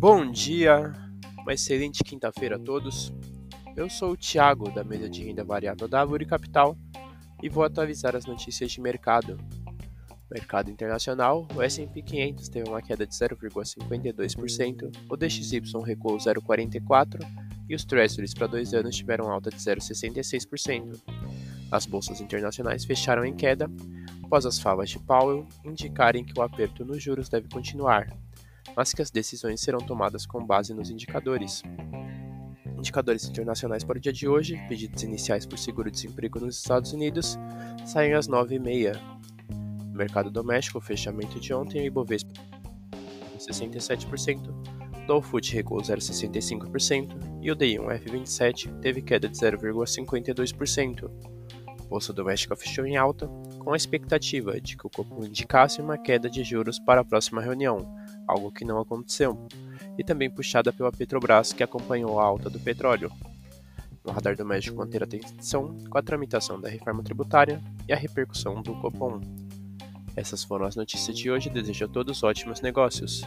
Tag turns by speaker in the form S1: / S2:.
S1: Bom dia, uma excelente quinta-feira a todos. Eu sou o Thiago, da mesa de renda variável da Árvore Capital, e vou atualizar as notícias de mercado. Mercado internacional, o S&P 500 teve uma queda de 0,52%, o DXY recuou 0,44% e os Treasuries para dois anos tiveram alta de 0,66%. As bolsas internacionais fecharam em queda, após as falas de Powell indicarem que o aperto nos juros deve continuar, mas que as decisões serão tomadas com base nos indicadores. Indicadores internacionais para o dia de hoje, pedidos iniciais por seguro-desemprego nos Estados Unidos, saem às 9h30. No mercado doméstico, fechamento de ontem, Ibovespa 67%, Dow Food recuou 0,65% e o DI1F27 teve queda de 0,52%. Bolsa doméstica fechou em alta, com a expectativa de que o Copom indicasse uma queda de juros para a próxima reunião, algo que não aconteceu, e também puxada pela Petrobras, que acompanhou a alta do petróleo. No radar doméstico manter atenção com a tramitação da reforma tributária e a repercussão do Copom. Essas foram as notícias de hoje. Desejo a todos ótimos negócios.